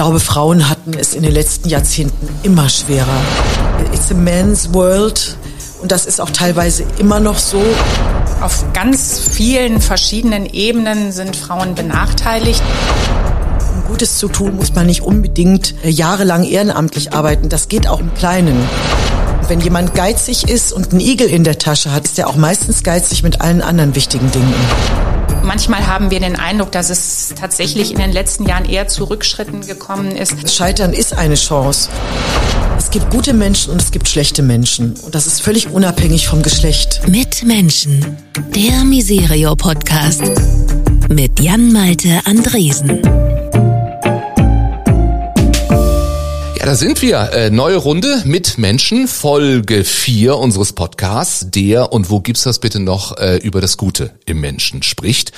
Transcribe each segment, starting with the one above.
glaube, Frauen hatten es in den letzten Jahrzehnten immer schwerer. It's a man's world und das ist auch teilweise immer noch so. Auf ganz vielen verschiedenen Ebenen sind Frauen benachteiligt. Um Gutes zu tun, muss man nicht unbedingt äh, jahrelang ehrenamtlich arbeiten. Das geht auch im Kleinen. Wenn jemand geizig ist und einen Igel in der Tasche hat, ist er auch meistens geizig mit allen anderen wichtigen Dingen. Manchmal haben wir den Eindruck, dass es tatsächlich in den letzten Jahren eher zu Rückschritten gekommen ist. Scheitern ist eine Chance. Es gibt gute Menschen und es gibt schlechte Menschen. Und das ist völlig unabhängig vom Geschlecht. Mit Menschen. Der Miserio-Podcast. Mit Jan-Malte Andresen. Ja, da sind wir. Äh, neue Runde mit Menschen, Folge 4 unseres Podcasts, der und wo gibt's das bitte noch äh, über das Gute im Menschen spricht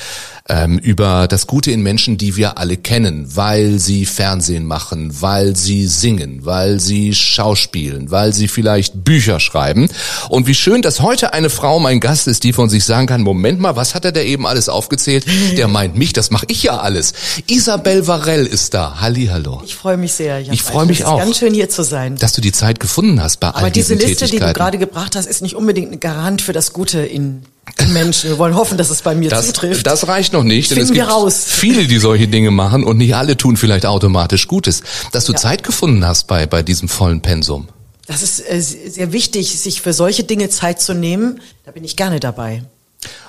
ähm, über das Gute in Menschen, die wir alle kennen, weil sie Fernsehen machen, weil sie singen, weil sie schauspielen, weil sie vielleicht Bücher schreiben. Und wie schön, dass heute eine Frau mein Gast ist, die von sich sagen kann, Moment mal, was hat er da eben alles aufgezählt? Der meint mich, das mache ich ja alles. Isabel Varell ist da. Halli, hallo. Ich freue mich sehr. Ich freue mich auch. Ganz schön hier zu sein. Dass du die Zeit gefunden hast bei Aber all diese diesen Liste, die du gerade gebracht hast, ist nicht unbedingt ein Garant für das Gute in Menschen. Wir wollen hoffen, dass es bei mir Das, zutrifft. das reicht noch nicht, denn es Finden gibt raus. viele, die solche Dinge machen und nicht alle tun vielleicht automatisch Gutes. Dass du Ja. Zeit gefunden hast bei, bei diesem vollen Pensum. Das ist äh, sehr wichtig, sich für solche Dinge Zeit zu nehmen. Da bin ich gerne dabei.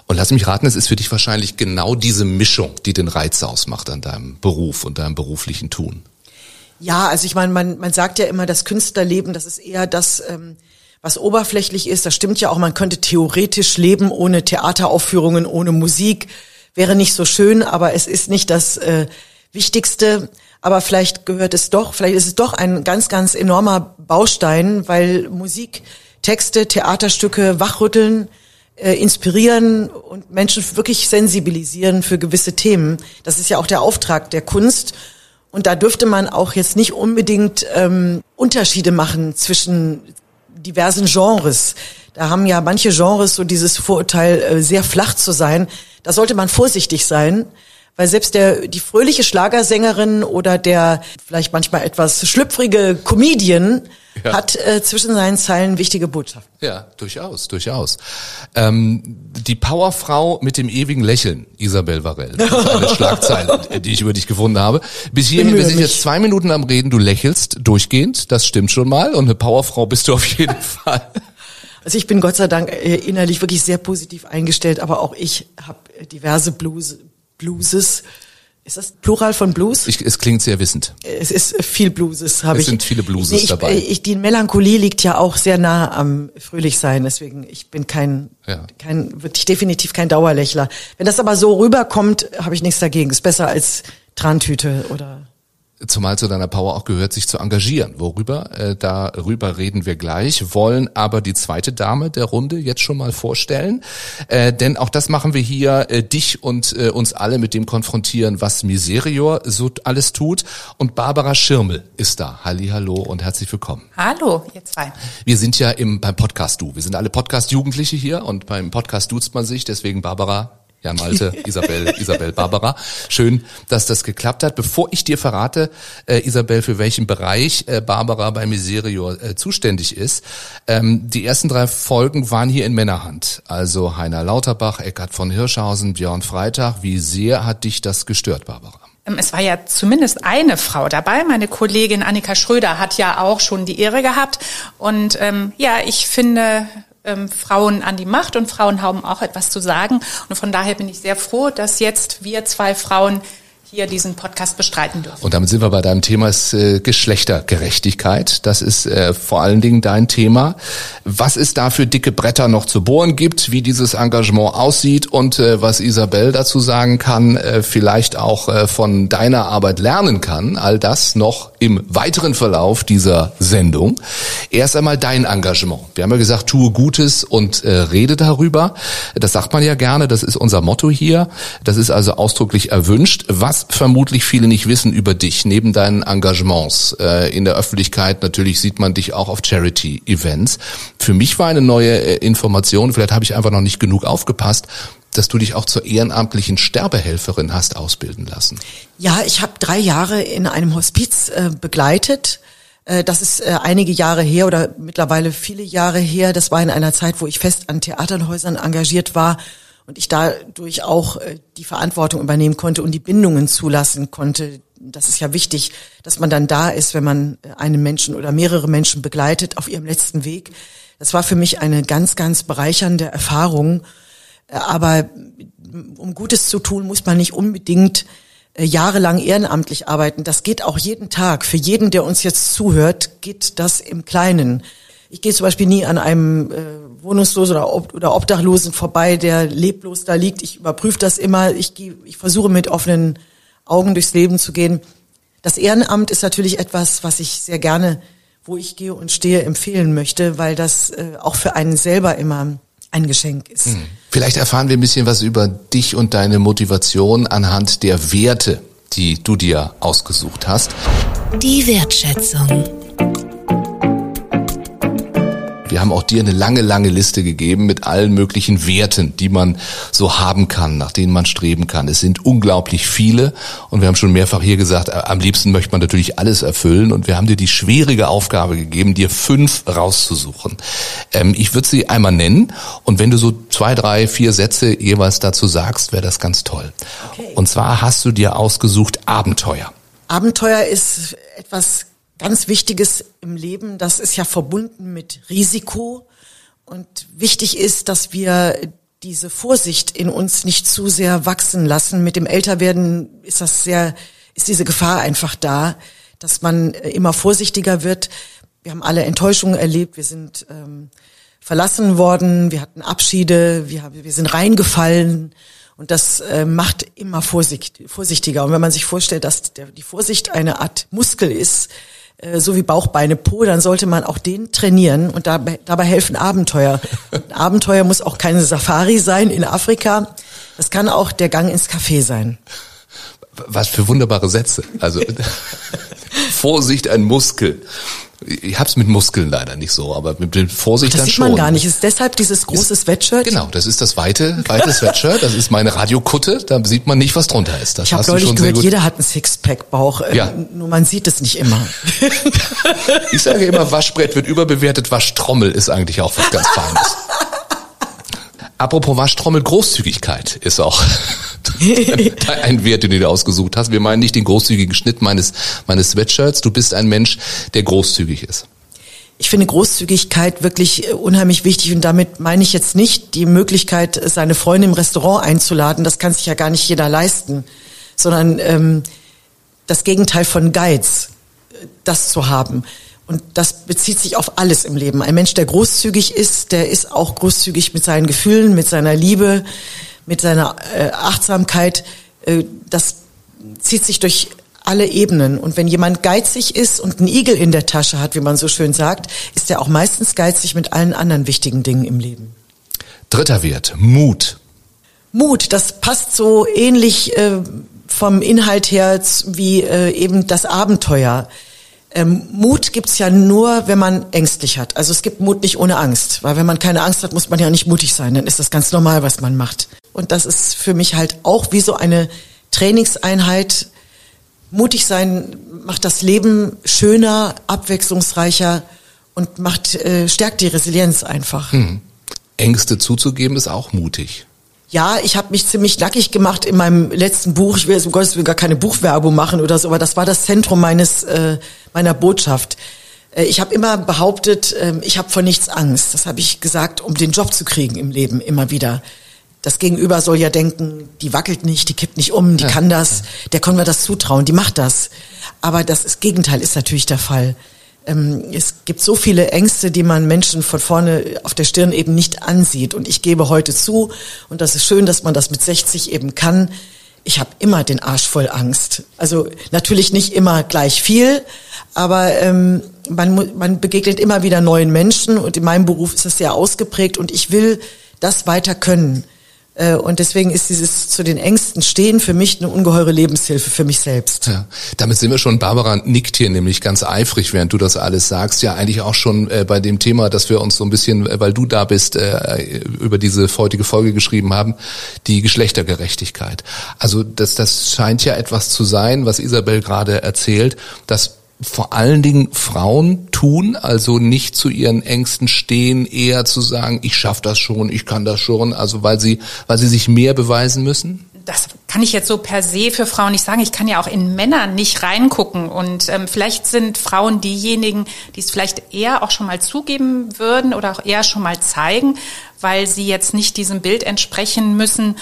Und lass mich raten, es ist für dich wahrscheinlich genau diese Mischung, die den Reiz ausmacht an deinem Beruf und deinem beruflichen Tun. Ja, also ich meine, man, man sagt ja immer, das Künstlerleben, das ist eher das, ähm, was oberflächlich ist. Das stimmt ja auch, man könnte theoretisch leben ohne Theateraufführungen, ohne Musik. Wäre nicht so schön, aber es ist nicht das äh, Wichtigste. Aber vielleicht gehört es doch, vielleicht ist es doch ein ganz, ganz enormer Baustein, weil Musik, Texte, Theaterstücke wachrütteln, äh, inspirieren und Menschen wirklich sensibilisieren für gewisse Themen. Das ist ja auch der Auftrag der Kunst. Und da dürfte man auch jetzt nicht unbedingt ähm, Unterschiede machen zwischen diversen Genres. Da haben ja manche Genres so dieses Vorurteil, äh, sehr flach zu sein. Da sollte man vorsichtig sein, weil selbst der die fröhliche Schlagersängerin oder der vielleicht manchmal etwas schlüpfrige Comedian Ja. hat äh, zwischen seinen Zeilen wichtige Botschaften. Ja, durchaus, durchaus. Ähm, die Powerfrau mit dem ewigen Lächeln, Isabel Varell. Das ist eine Schlagzeile, die ich über dich gefunden habe. Bis hierhin, wir sind jetzt zwei Minuten am Reden, du lächelst durchgehend, das stimmt schon mal. Und eine Powerfrau bist du auf jeden Fall. Also ich bin Gott sei Dank äh, innerlich wirklich sehr positiv eingestellt, aber auch ich habe diverse Blues, Blueses. Ist das Plural von Blues? Ich, es klingt sehr wissend. Es ist viel Blueses, habe Es ich. sind viele Blueses Nee, ich, dabei. Ich, die Melancholie liegt ja auch sehr nah am Fröhlichsein, deswegen ich bin kein, Ja. kein, wirklich definitiv kein Dauerlächler. Wenn das aber so rüberkommt, habe ich nichts dagegen. Ist besser als Trantüte oder. Zumal zu deiner Power auch gehört, sich zu engagieren. Worüber? Äh, darüber reden wir gleich, wollen aber die zweite Dame der Runde jetzt schon mal vorstellen. Äh, denn auch das machen wir hier, äh, dich und äh, uns alle mit dem konfrontieren, was Miserior so alles tut. Und Barbara Schirmel ist da. Halli, hallo und herzlich willkommen. Hallo, ihr zwei. Wir sind ja im, beim Podcast Du. Wir sind alle Podcast-Jugendliche hier und beim Podcast duzt man sich. Deswegen Barbara, Jan Malte, Isabel, Isabel, Barbara. Schön, dass das geklappt hat. Bevor ich dir verrate, äh, Isabel, für welchen Bereich äh, Barbara bei Miserio äh, zuständig ist, ähm, die ersten drei Folgen waren hier in Männerhand. Also Heiner Lauterbach, Eckhard von Hirschhausen, Björn Freitag. Wie sehr hat dich das gestört, Barbara? Ähm, Es war ja zumindest eine Frau dabei. Meine Kollegin Annika Schröder hat ja auch schon die Ehre gehabt. Und ähm, ja, ich finde ähm, Frauen an die Macht und Frauen haben auch etwas zu sagen. Und von daher bin ich sehr froh, dass jetzt wir zwei Frauen hier diesen Podcast bestreiten dürfen. Und damit sind wir bei deinem Thema ist, äh, Geschlechtergerechtigkeit. Das ist äh, vor allen Dingen dein Thema. Was es da für dicke Bretter noch zu bohren gibt, wie dieses Engagement aussieht und äh, was Isabel dazu sagen kann, äh, vielleicht auch äh, von deiner Arbeit lernen kann, all das noch im weiteren Verlauf dieser Sendung. Erst einmal dein Engagement. Wir haben ja gesagt, tue Gutes und äh, rede darüber. Das sagt man ja gerne, das ist unser Motto hier. Das ist also ausdrücklich erwünscht. Was vermutlich viele nicht wissen über dich, neben deinen Engagements äh, in der Öffentlichkeit, natürlich sieht man dich auch auf Charity-Events. Für mich war eine neue äh, Information, vielleicht habe ich einfach noch nicht genug aufgepasst. dass du dich auch zur ehrenamtlichen Sterbehelferin hast ausbilden lassen. Ja, ich habe drei Jahre in einem Hospiz äh, begleitet. Äh, das ist äh, einige Jahre her oder mittlerweile viele Jahre her. Das war in einer Zeit, wo ich fest an Theaterhäusern engagiert war und ich dadurch auch äh, die Verantwortung übernehmen konnte und die Bindungen zulassen konnte. Das ist ja wichtig, dass man dann da ist, wenn man äh, einen Menschen oder mehrere Menschen begleitet auf ihrem letzten Weg. Das war für mich eine ganz, ganz bereichernde Erfahrung. Äh, aber um Gutes zu tun, muss man nicht unbedingt äh, jahrelang ehrenamtlich arbeiten. Das geht auch jeden Tag. Für jeden, der uns jetzt zuhört, geht das im Kleinen. Ich gehe zum Beispiel nie an einem äh, Wohnungslosen oder, Ob oder Obdachlosen vorbei, der leblos da liegt. Ich überprüfe das immer. Ich, geh, ich versuche mit offenen Augen durchs Leben zu gehen. Das Ehrenamt ist natürlich etwas, was ich sehr gerne, wo ich gehe und stehe, empfehlen möchte, weil das äh, auch für einen selber immer ein Geschenk ist. Hm. Vielleicht erfahren wir ein bisschen was über dich und deine Motivation anhand der Werte, die du dir ausgesucht hast. Die Wertschätzung. Haben auch dir eine lange, lange Liste gegeben mit allen möglichen Werten, die man so haben kann, nach denen man streben kann. Es sind unglaublich viele und wir haben schon mehrfach hier gesagt, äh, am liebsten möchte man natürlich alles erfüllen und wir haben dir die schwierige Aufgabe gegeben, dir fünf rauszusuchen. Ähm, ich würde sie einmal nennen und wenn du so zwei, drei, vier Sätze jeweils dazu sagst, wäre das ganz toll. Okay. Und zwar hast du dir ausgesucht Abenteuer. Abenteuer ist etwas ganz Wichtiges im Leben. Das ist ja verbunden mit Risiko. Und wichtig ist, dass wir diese Vorsicht in uns nicht zu sehr wachsen lassen. Mit dem Älterwerden ist das sehr, ist diese Gefahr einfach da, dass man äh, immer vorsichtiger wird. Wir haben alle Enttäuschungen erlebt. Wir sind ähm, verlassen worden. Wir hatten Abschiede. Wir, wir sind reingefallen. Und das äh, macht immer vorsicht, vorsichtiger. Und wenn man sich vorstellt, dass der, die Vorsicht eine Art Muskel ist, so wie Bauch, Beine, Po, dann sollte man auch den trainieren und dabei, dabei helfen Abenteuer. Und Abenteuer muss auch keine Safari sein in Afrika. Das kann auch der Gang ins Café sein. Was für wunderbare Sätze. Also Vorsicht, ein Muskel. Ich hab's mit Muskeln leider nicht so, aber mit dem Vorsicht Ach, das dann schon. Das sieht man gar nicht. Ist deshalb dieses große Sweatshirt? Genau, das ist das weite, weite Sweatshirt. Das ist meine Radiokutte. Da sieht man nicht, was drunter ist. Das ich habe neulich gehört, jeder hat einen Sixpack-Bauch. Ähm, ja. Nur man sieht es nicht immer. ich sage immer, Waschbrett wird überbewertet. Waschtrommel ist eigentlich auch was ganz Feines. Apropos Waschtrommel, Großzügigkeit ist auch ein Wert, den du dir ausgesucht hast. Wir meinen nicht den großzügigen Schnitt meines, meines Sweatshirts. Du bist ein Mensch, der großzügig ist. Ich finde Großzügigkeit wirklich äh, unheimlich wichtig und damit meine ich jetzt nicht die Möglichkeit, seine Freunde im Restaurant einzuladen. Das kann sich ja gar nicht jeder leisten, sondern ähm, das Gegenteil von Geiz, äh, das zu haben. Und das bezieht sich auf alles im Leben. Ein Mensch, der großzügig ist, der ist auch großzügig mit seinen Gefühlen, mit seiner Liebe, mit seiner äh, Achtsamkeit. Äh, das zieht sich durch alle Ebenen. Und wenn jemand geizig ist und einen Igel in der Tasche hat, wie man so schön sagt, ist er auch meistens geizig mit allen anderen wichtigen Dingen im Leben. Dritter Wert, Mut. Mut, das passt so ähnlich äh, vom Inhalt her wie äh, eben das Abenteuer. Ähm, Mut gibt's ja nur, wenn man ängstlich hat. Also es gibt Mut nicht ohne Angst, weil wenn man keine Angst hat, muss man ja nicht mutig sein. Dann ist das ganz normal, was man macht. Und das ist für mich halt auch wie so eine Trainingseinheit. Mutig sein macht das Leben schöner, abwechslungsreicher und macht äh, stärkt die Resilienz einfach. Hm. Ängste zuzugeben ist auch mutig. Ja, ich habe mich ziemlich nackig gemacht in meinem letzten Buch. Ich will jetzt um Gottes Willen gar keine Buchwerbung machen oder so, aber das war das Zentrum meines äh, meiner Botschaft. Äh, ich habe immer behauptet, äh, ich habe vor nichts Angst. Das habe ich gesagt, um den Job zu kriegen im Leben immer wieder. Das Gegenüber soll ja denken, die wackelt nicht, die kippt nicht um, die ja, kann das, der können wir das zutrauen, die macht das. Aber das, das Gegenteil ist natürlich der Fall es gibt so viele Ängste, die man Menschen von vorne auf der Stirn eben nicht ansieht. Und ich gebe heute zu, und das ist schön, dass man das mit 60 eben kann, ich habe immer den Arsch voll Angst. Also natürlich nicht immer gleich viel, aber ähm, man, man begegnet immer wieder neuen Menschen und in meinem Beruf ist das sehr ausgeprägt und ich will das weiter können. Äh, und deswegen ist dieses zu den Ängsten stehen für mich eine ungeheure Lebenshilfe für mich selbst. Ja, damit sind wir schon, Barbara nickt hier nämlich ganz eifrig, während du das alles sagst, ja eigentlich auch schon äh, bei dem Thema, dass wir uns so ein bisschen, äh, weil du da bist, über diese heutige Folge geschrieben haben, die Geschlechtergerechtigkeit. Also das, das scheint ja etwas zu sein, was Isabel gerade erzählt, dass vor allen Dingen Frauen tun, also nicht zu ihren Ängsten stehen, eher zu sagen, ich schaffe das schon, ich kann das schon, also weil sie, weil sie sich mehr beweisen müssen? das kann ich jetzt so per se für Frauen nicht sagen. Ich kann ja auch in Männern nicht reingucken. Und ähm, vielleicht sind Frauen diejenigen, die es vielleicht eher auch schon mal zugeben würden oder auch eher schon mal zeigen, weil sie jetzt nicht diesem Bild entsprechen müssen,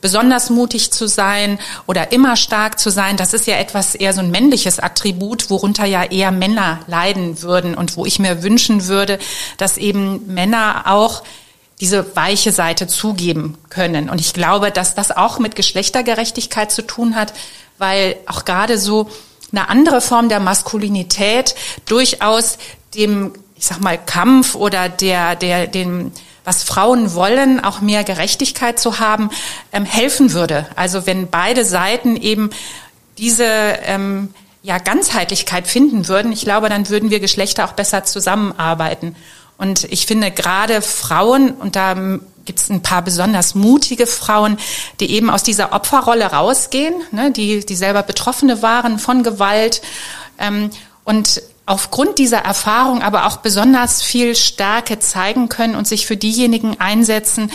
besonders mutig zu sein oder immer stark zu sein, das ist ja etwas eher so ein männliches Attribut, worunter ja eher Männer leiden würden und wo ich mir wünschen würde, dass eben Männer auch diese weiche Seite zugeben können. Und ich glaube, dass das auch mit Geschlechtergerechtigkeit zu tun hat, weil auch gerade so eine andere Form der Maskulinität durchaus dem, ich sag mal, Kampf oder der, der, dem, was Frauen wollen, auch mehr Gerechtigkeit zu haben, ähm, helfen würde. Also wenn beide Seiten eben diese ähm, ja, Ganzheitlichkeit finden würden, ich glaube, dann würden wir Geschlechter auch besser zusammenarbeiten. Und ich finde gerade Frauen, und da gibt es ein paar besonders mutige Frauen, die eben aus dieser Opferrolle rausgehen, ne, die, die selber Betroffene waren von Gewalt ähm, und aufgrund dieser Erfahrung aber auch besonders viel Stärke zeigen können und sich für diejenigen einsetzen,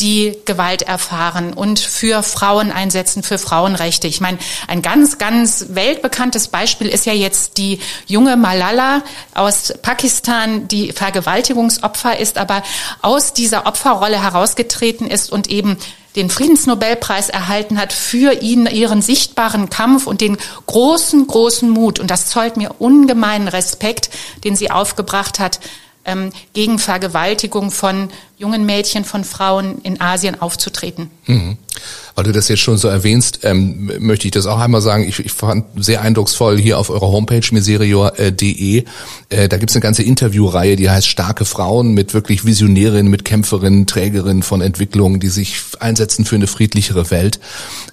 die Gewalt erfahren und für Frauen einsetzen, für Frauenrechte. Ich meine, ein ganz, ganz weltbekanntes Beispiel ist ja jetzt die junge Malala aus Pakistan, die Vergewaltigungsopfer ist, aber aus dieser Opferrolle herausgetreten ist und eben den Friedensnobelpreis erhalten hat für ihn, ihren sichtbaren Kampf und den großen, großen Mut. Und das zollt mir ungemeinen Respekt, den sie aufgebracht hat, ähm, gegen Vergewaltigung von jungen Mädchen, von Frauen in Asien aufzutreten. Mhm. Weil du das jetzt schon so erwähnst, ähm, möchte ich das auch einmal sagen. Ich, ich fand sehr eindrucksvoll hier auf eurer Homepage miserior.de. Äh, da gibt's eine ganze Interviewreihe, die heißt Starke Frauen mit wirklich Visionärinnen, mit Kämpferinnen, Trägerinnen von Entwicklungen, die sich einsetzen für eine friedlichere Welt.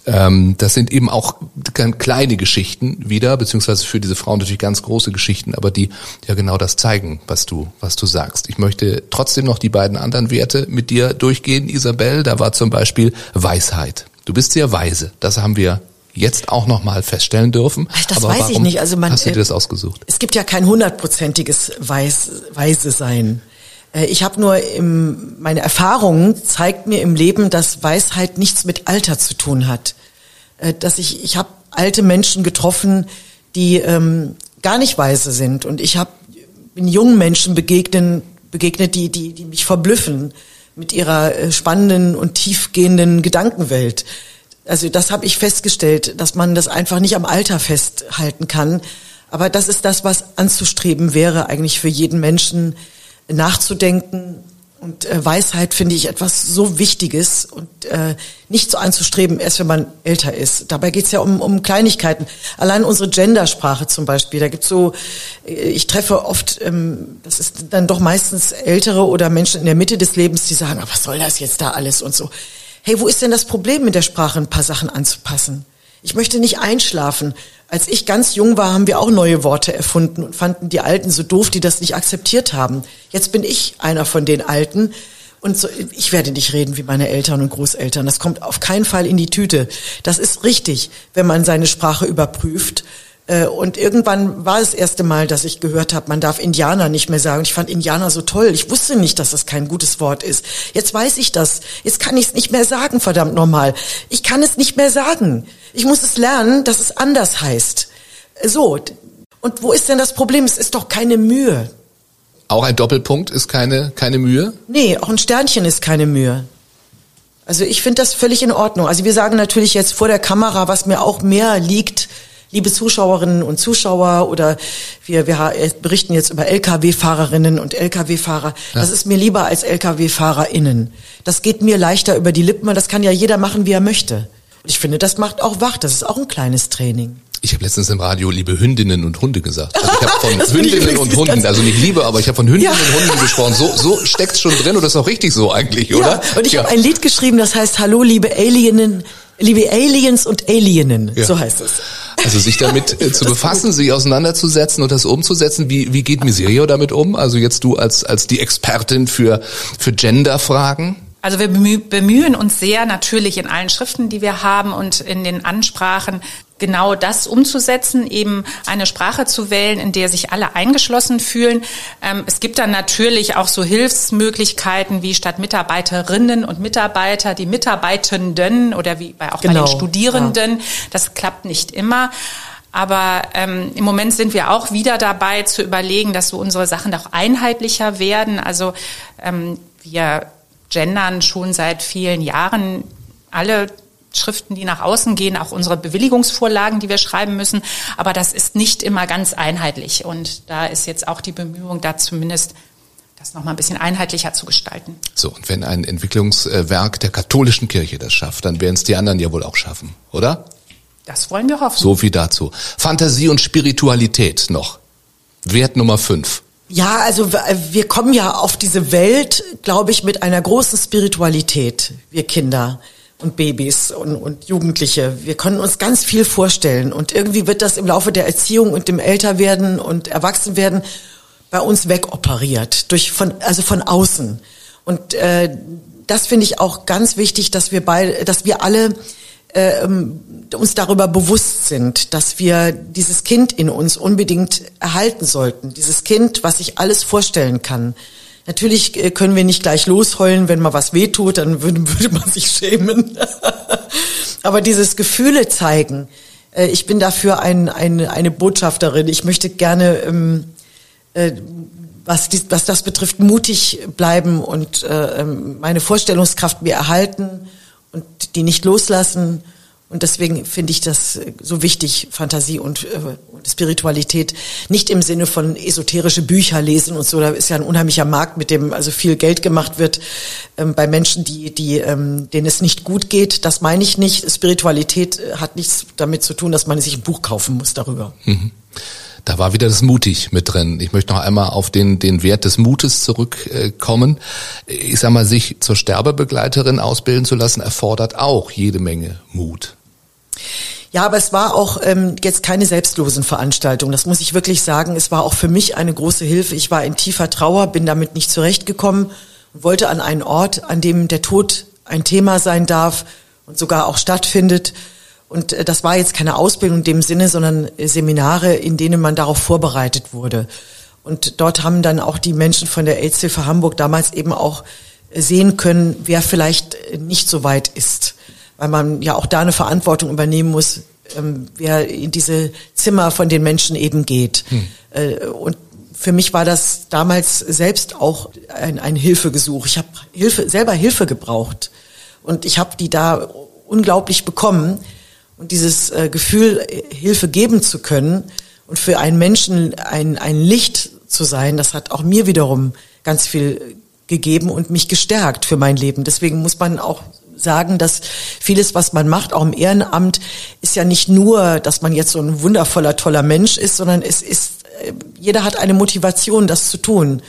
Ähm, das sind eben auch kleine Geschichten wieder, beziehungsweise für diese Frauen natürlich ganz große Geschichten, aber die ja genau das zeigen, was du, was du sagst. Ich möchte trotzdem noch die beiden anderen Werte mit dir durchgehen, Isabel. Da war zum Beispiel Weisheit. Du bist sehr weise. Das haben wir jetzt auch noch mal feststellen dürfen. Das Aber weiß ich nicht. Also man, hast du dir das ausgesucht? Es gibt ja kein hundertprozentiges Weiß, Weise sein. Äh, ich habe nur im, meine Erfahrung zeigt mir im Leben, dass Weisheit nichts mit Alter zu tun hat. Äh, dass ich ich habe alte Menschen getroffen, die ähm, gar nicht weise sind und ich habe bin jungen Menschen begegnen begegnet, die die die mich verblüffen mit ihrer äh, spannenden und tiefgehenden Gedankenwelt. Also das habe ich festgestellt, dass man das einfach nicht am Alter festhalten kann. Aber das ist das, was anzustreben wäre, eigentlich für jeden Menschen nachzudenken, und äh, Weisheit finde ich etwas so Wichtiges und äh, nicht so anzustreben, erst wenn man älter ist. Dabei geht's ja um, um Kleinigkeiten. Allein unsere Gendersprache zum Beispiel, da gibt's so, äh, ich treffe oft, ähm, das ist dann doch meistens Ältere oder Menschen in der Mitte des Lebens, die sagen, was soll das jetzt da alles und so. Hey, wo ist denn das Problem mit der Sprache, ein paar Sachen anzupassen? Ich möchte nicht einschlafen. Als ich ganz jung war, haben wir auch neue Worte erfunden und fanden die Alten so doof, die das nicht akzeptiert haben. Jetzt bin ich einer von den Alten. Und so, ich werde nicht reden wie meine Eltern und Großeltern. Das kommt auf keinen Fall in die Tüte. Das ist richtig, wenn man seine Sprache überprüft und irgendwann war es das erste Mal, dass ich gehört habe, man darf Indianer nicht mehr sagen. Ich fand Indianer so toll. Ich wusste nicht, dass das kein gutes Wort ist. Jetzt weiß ich das. Jetzt kann ich es nicht mehr sagen, verdammt normal. Ich kann es nicht mehr sagen. Ich muss es lernen, dass es anders heißt. So. Und wo ist denn das Problem? Es ist doch keine Mühe. Auch ein Doppelpunkt ist keine, keine Mühe? Nee, auch ein Sternchen ist keine Mühe. Also ich finde das völlig in Ordnung. Also wir sagen natürlich jetzt vor der Kamera, was mir auch mehr liegt, liebe Zuschauerinnen und Zuschauer oder wir, wir berichten jetzt über Lkw-Fahrerinnen und Lkw-Fahrer. Ja. Das ist mir lieber als Lkw-FahrerInnen. Das geht mir leichter über die Lippen, das kann ja jeder machen, wie er möchte. Und ich finde, das macht auch wach, das ist auch ein kleines Training. Ich habe letztens im Radio liebe Hündinnen und Hunde gesagt. Also ich habe von Hündinnen und Hunden, also nicht Liebe, aber ich habe von Hündinnen ja. und Hunden gesprochen. So, so steckt's schon drin und das ist auch richtig so eigentlich, oder? Ja, und ich ja. habe ein Lied geschrieben, das heißt Hallo liebe Alienen, liebe Aliens und Alienen, ja. so heißt es. Also sich damit äh, zu befassen, sich auseinanderzusetzen und das umzusetzen. Wie, wie geht Miserio damit um? Also jetzt du als, als die Expertin für, für Gender-Fragen? Also wir bemühen uns sehr natürlich in allen Schriften, die wir haben und in den Ansprachen genau das umzusetzen, eben eine Sprache zu wählen, in der sich alle eingeschlossen fühlen. Ähm, es gibt dann natürlich auch so Hilfsmöglichkeiten wie statt Mitarbeiterinnen und Mitarbeiter die Mitarbeitenden oder wie bei, auch genau. bei den genau. Studierenden. Ja. Das klappt nicht immer. Aber ähm, im Moment sind wir auch wieder dabei zu überlegen, dass so unsere Sachen auch einheitlicher werden. Also ähm, wir gendern schon seit vielen Jahren alle Schriften, die nach außen gehen, auch unsere Bewilligungsvorlagen, die wir schreiben müssen. Aber das ist nicht immer ganz einheitlich. Und da ist jetzt auch die Bemühung, da zumindest das nochmal ein bisschen einheitlicher zu gestalten. So, und wenn ein Entwicklungswerk der katholischen Kirche das schafft, dann werden es die anderen ja wohl auch schaffen, oder? Das wollen wir hoffen. So viel dazu. Fantasie und Spiritualität noch. Wert Nummer fünf. Ja, also wir kommen ja auf diese Welt, glaube ich, mit einer großen Spiritualität, wir Kinder und Babys und, und Jugendliche. Wir können uns ganz viel vorstellen und irgendwie wird das im Laufe der Erziehung und dem Älterwerden und Erwachsenwerden bei uns wegoperiert durch von also von außen und äh, das finde ich auch ganz wichtig, dass wir beide, dass wir alle äh, uns darüber bewusst sind, dass wir dieses Kind in uns unbedingt erhalten sollten. Dieses Kind, was sich alles vorstellen kann. Natürlich äh, können wir nicht gleich losheulen, wenn mal was wehtut, dann würde, würde man sich schämen. Aber dieses Gefühle zeigen, äh, ich bin dafür ein, ein, eine Botschafterin. Ich möchte gerne, ähm, äh, was, dies, was das betrifft, mutig bleiben und äh, ähm, meine Vorstellungskraft mir erhalten und die nicht loslassen. Und deswegen finde ich das äh, so wichtig, Fantasie und, äh, und Spiritualität. Nicht im Sinne von esoterische Bücher lesen und so. Da ist ja ein unheimlicher Markt, mit dem also viel Geld gemacht wird ähm, bei Menschen, die, die, ähm, denen es nicht gut geht. Das meine ich nicht. Spiritualität äh, hat nichts damit zu tun, dass man sich ein Buch kaufen muss darüber. Mhm. Da war wieder das mutig mit drin. Ich möchte noch einmal auf den, den Wert des Mutes zurückkommen. Ich sag mal, sich zur Sterbebegleiterin ausbilden zu lassen, erfordert auch jede Menge Mut. Ja, aber es war auch ähm, jetzt keine selbstlosen Veranstaltung. Das muss ich wirklich sagen. Es war auch für mich eine große Hilfe. Ich war in tiefer Trauer, bin damit nicht zurechtgekommen und wollte an einen Ort, an dem der Tod ein Thema sein darf und sogar auch stattfindet. Und äh, das war jetzt keine Ausbildung in dem Sinne, sondern äh, Seminare, in denen man darauf vorbereitet wurde. Und dort haben dann auch die Menschen von der AIDS-Hilfe Hamburg damals eben auch äh, sehen können, wer vielleicht nicht so weit ist. Weil man ja auch da eine Verantwortung übernehmen muss, ähm, wer in diese Zimmer von den Menschen eben geht. Hm. Und für mich war das damals selbst auch ein, ein Hilfegesuch. Ich habe Hilfe, selber Hilfe gebraucht. Und ich habe die da unglaublich bekommen. Und dieses äh, Gefühl, äh, Hilfe geben zu können und für einen Menschen ein, ein Licht zu sein, das hat auch mir wiederum ganz viel gegeben und mich gestärkt für mein Leben. Deswegen muss man auch sagen, dass vieles, was man macht, auch im Ehrenamt, ist ja nicht nur, dass man jetzt so ein wundervoller, toller Mensch ist, sondern es ist, äh, jeder hat eine Motivation, das zu tun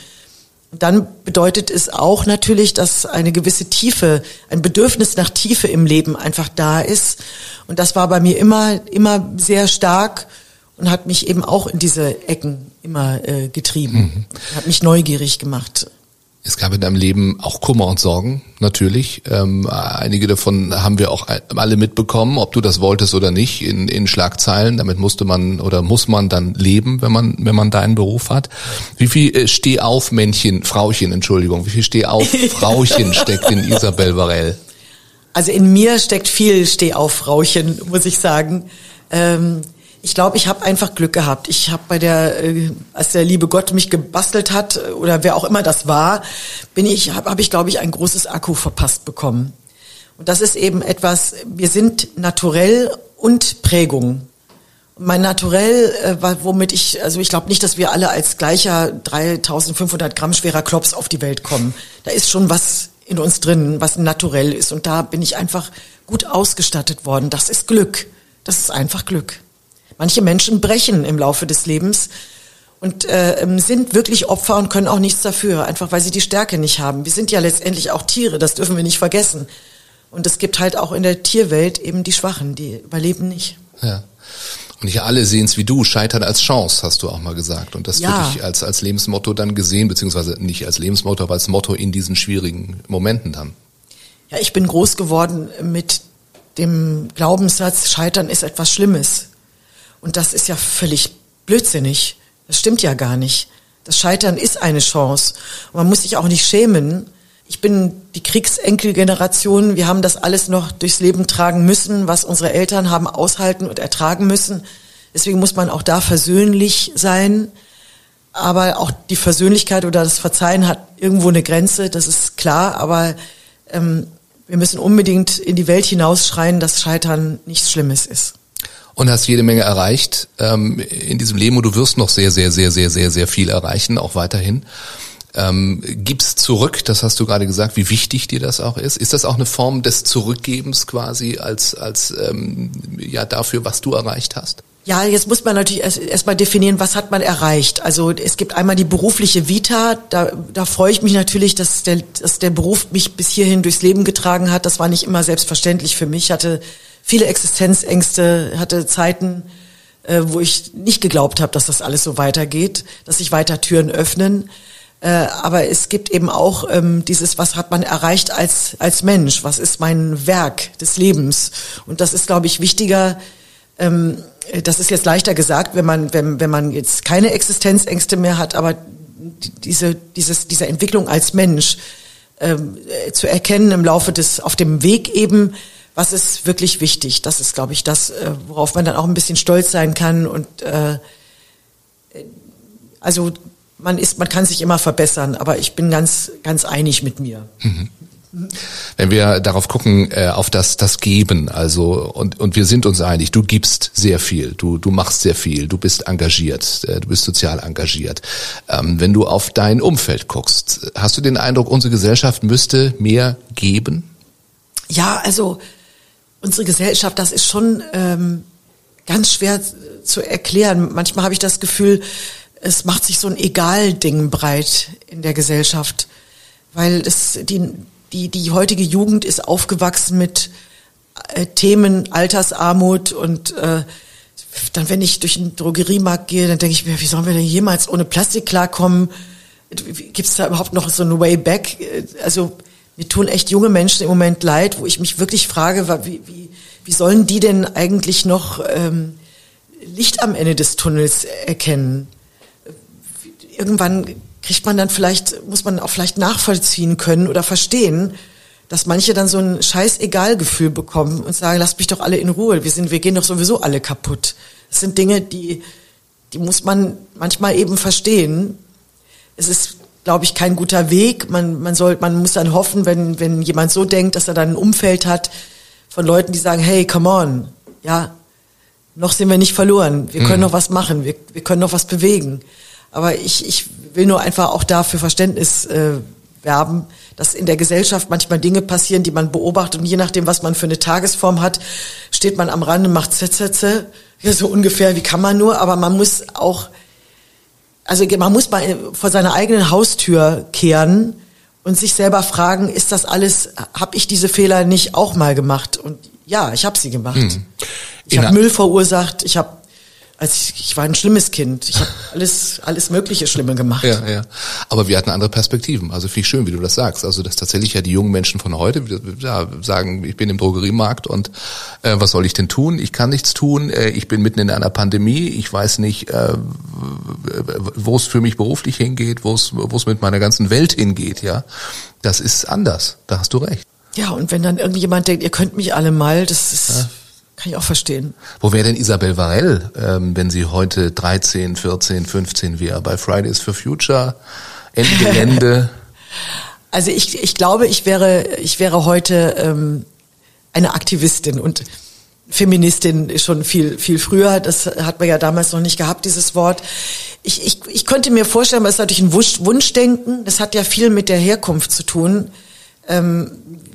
dann bedeutet es auch natürlich, dass eine gewisse Tiefe, ein Bedürfnis nach Tiefe im Leben einfach da ist. Und das war bei mir immer, immer sehr stark und hat mich eben auch in diese Ecken immer äh, getrieben, mhm. hat mich neugierig gemacht. Es gab in deinem Leben auch Kummer und Sorgen, natürlich. Ähm, einige davon haben wir auch alle mitbekommen, ob du das wolltest oder nicht, in, in Schlagzeilen. Damit musste man oder muss man dann leben, wenn man, wenn man deinen Beruf hat. Wie viel äh, Stehauf Männchen, Frauchen, Entschuldigung, wie viel Stehauf Frauchen steckt in Isabel Varell? Also in mir steckt viel Stehauf Frauchen, muss ich sagen. Ähm, ich glaube, ich habe einfach Glück gehabt. Ich habe bei der, äh, als der liebe Gott mich gebastelt hat äh, oder wer auch immer das war, bin ich, habe hab ich glaube ich ein großes Akku verpasst bekommen. Und das ist eben etwas. Wir sind naturell und Prägung. Mein Naturell, äh, womit ich, also ich glaube nicht, dass wir alle als gleicher 3500 Gramm schwerer Klops auf die Welt kommen. Da ist schon was in uns drin, was naturell ist. Und da bin ich einfach gut ausgestattet worden. Das ist Glück. Das ist einfach Glück. Manche Menschen brechen im Laufe des Lebens und äh, ähm, sind wirklich Opfer und können auch nichts dafür, einfach weil sie die Stärke nicht haben. Wir sind ja letztendlich auch Tiere, das dürfen wir nicht vergessen. Und es gibt halt auch in der Tierwelt eben die Schwachen, die überleben nicht. Ja. Und nicht alle sehen es wie du, scheitern als Chance, hast du auch mal gesagt. Und das ja. würde ich als, als Lebensmotto dann gesehen, beziehungsweise nicht als Lebensmotto, aber als Motto in diesen schwierigen Momenten dann. Ja, ich bin groß geworden mit dem Glaubenssatz, Scheitern ist etwas Schlimmes. Und das ist ja völlig blödsinnig. Das stimmt ja gar nicht. Das Scheitern ist eine Chance. Und man muss sich auch nicht schämen. Ich bin die Kriegsenkelgeneration. Wir haben das alles noch durchs Leben tragen müssen, was unsere Eltern haben aushalten und ertragen müssen. Deswegen muss man auch da versöhnlich sein. Aber auch die Versöhnlichkeit oder das Verzeihen hat irgendwo eine Grenze, das ist klar. Aber ähm, wir müssen unbedingt in die Welt hinausschreien, dass Scheitern nichts Schlimmes ist und hast jede Menge erreicht ähm, in diesem Leben und du wirst noch sehr, sehr, sehr, sehr, sehr, sehr viel erreichen, auch weiterhin. Ähm, gib's zurück, das hast du gerade gesagt, wie wichtig dir das auch ist. Ist das auch eine Form des Zurückgebens quasi als, als ähm, ja dafür, was du erreicht hast? Ja, jetzt muss man natürlich erst, erst definieren, was hat man erreicht. Also es gibt einmal die berufliche Vita, da, da freue ich mich natürlich, dass der, dass der Beruf mich bis hierhin durchs Leben getragen hat. Das war nicht immer selbstverständlich für mich. Ich hatte viele Existenzängste, hatte Zeiten, äh, wo ich nicht geglaubt habe, dass das alles so weitergeht, dass sich weiter Türen öffnen. Äh, aber es gibt eben auch ähm, dieses, was hat man erreicht als, als Mensch? Was ist mein Werk des Lebens? Und das ist, glaube ich, wichtiger. Ähm, das ist jetzt leichter gesagt, wenn man, wenn, wenn man jetzt keine Existenzängste mehr hat, aber diese, dieses, diese Entwicklung als Mensch ähm, zu erkennen im Laufe des, auf dem Weg eben, was ist wirklich wichtig. Das ist, glaube ich, das, äh, worauf man dann auch ein bisschen stolz sein kann. Und äh, also man ist, man kann sich immer verbessern, aber ich bin ganz, ganz einig mit mir. Mhm. Wenn wir darauf gucken, äh, auf das, das Geben, also und, und wir sind uns einig, du gibst sehr viel, du, du machst sehr viel, du bist engagiert, äh, du bist sozial engagiert. Ähm, wenn du auf dein Umfeld guckst, hast du den Eindruck, unsere Gesellschaft müsste mehr geben? Ja, also unsere Gesellschaft, das ist schon ähm, ganz schwer zu erklären. Manchmal habe ich das Gefühl, es macht sich so ein Egal-Ding breit in der Gesellschaft, weil es die die die heutige Jugend ist aufgewachsen mit äh, Themen Altersarmut und äh, dann wenn ich durch den Drogeriemarkt gehe, dann denke ich mir, wie sollen wir denn jemals ohne Plastik klarkommen? Gibt es da überhaupt noch so ein Way Back? Also mir tun echt junge Menschen im Moment leid, wo ich mich wirklich frage, wie, wie, wie sollen die denn eigentlich noch ähm, Licht am Ende des Tunnels erkennen? Irgendwann kriegt man dann vielleicht, muss man auch vielleicht nachvollziehen können oder verstehen, dass manche dann so ein scheiß Egalgefühl bekommen und sagen, lasst mich doch alle in Ruhe, wir sind, wir gehen doch sowieso alle kaputt. Das sind Dinge, die, die muss man manchmal eben verstehen. Es ist glaube ich, kein guter Weg. Man, man soll, man muss dann hoffen, wenn, wenn jemand so denkt, dass er dann ein Umfeld hat von Leuten, die sagen, hey, come on, ja, noch sind wir nicht verloren. Wir können mhm. noch was machen. Wir, wir können noch was bewegen. Aber ich, ich will nur einfach auch dafür Verständnis äh, werben, dass in der Gesellschaft manchmal Dinge passieren, die man beobachtet und je nachdem, was man für eine Tagesform hat, steht man am Rande, macht Zetzetze, ja, so ungefähr, wie kann man nur, aber man muss auch also man muss mal vor seiner eigenen Haustür kehren und sich selber fragen, ist das alles, habe ich diese Fehler nicht auch mal gemacht? Und ja, ich habe sie gemacht. Hm. Ich habe Müll verursacht, ich habe als ich, ich war ein schlimmes Kind. Ich habe alles, alles Mögliche Schlimme gemacht. Ja, ja. Aber wir hatten andere Perspektiven. Also viel schön, wie du das sagst. Also dass tatsächlich ja die jungen Menschen von heute ja, sagen, ich bin im Drogeriemarkt und äh, was soll ich denn tun? Ich kann nichts tun. Äh, ich bin mitten in einer Pandemie. Ich weiß nicht, äh, wo es für mich beruflich hingeht, wo es wo es mit meiner ganzen Welt hingeht. Ja, das ist anders. Da hast du recht. Ja, und wenn dann irgendjemand denkt, ihr könnt mich alle mal, das ist ja kann ich auch verstehen. Wo wäre denn Isabel Varell, ähm, wenn sie heute 13, 14, 15 wäre? Bei Fridays for Future, Ende Gelände? also ich, ich glaube, ich wäre, ich wäre heute ähm, eine Aktivistin und Feministin schon viel, viel früher. Das hat man ja damals noch nicht gehabt, dieses Wort. Ich, ich, ich könnte mir vorstellen, das ist natürlich ein Wunsch, Wunschdenken. Das hat ja viel mit der Herkunft zu tun, ähm,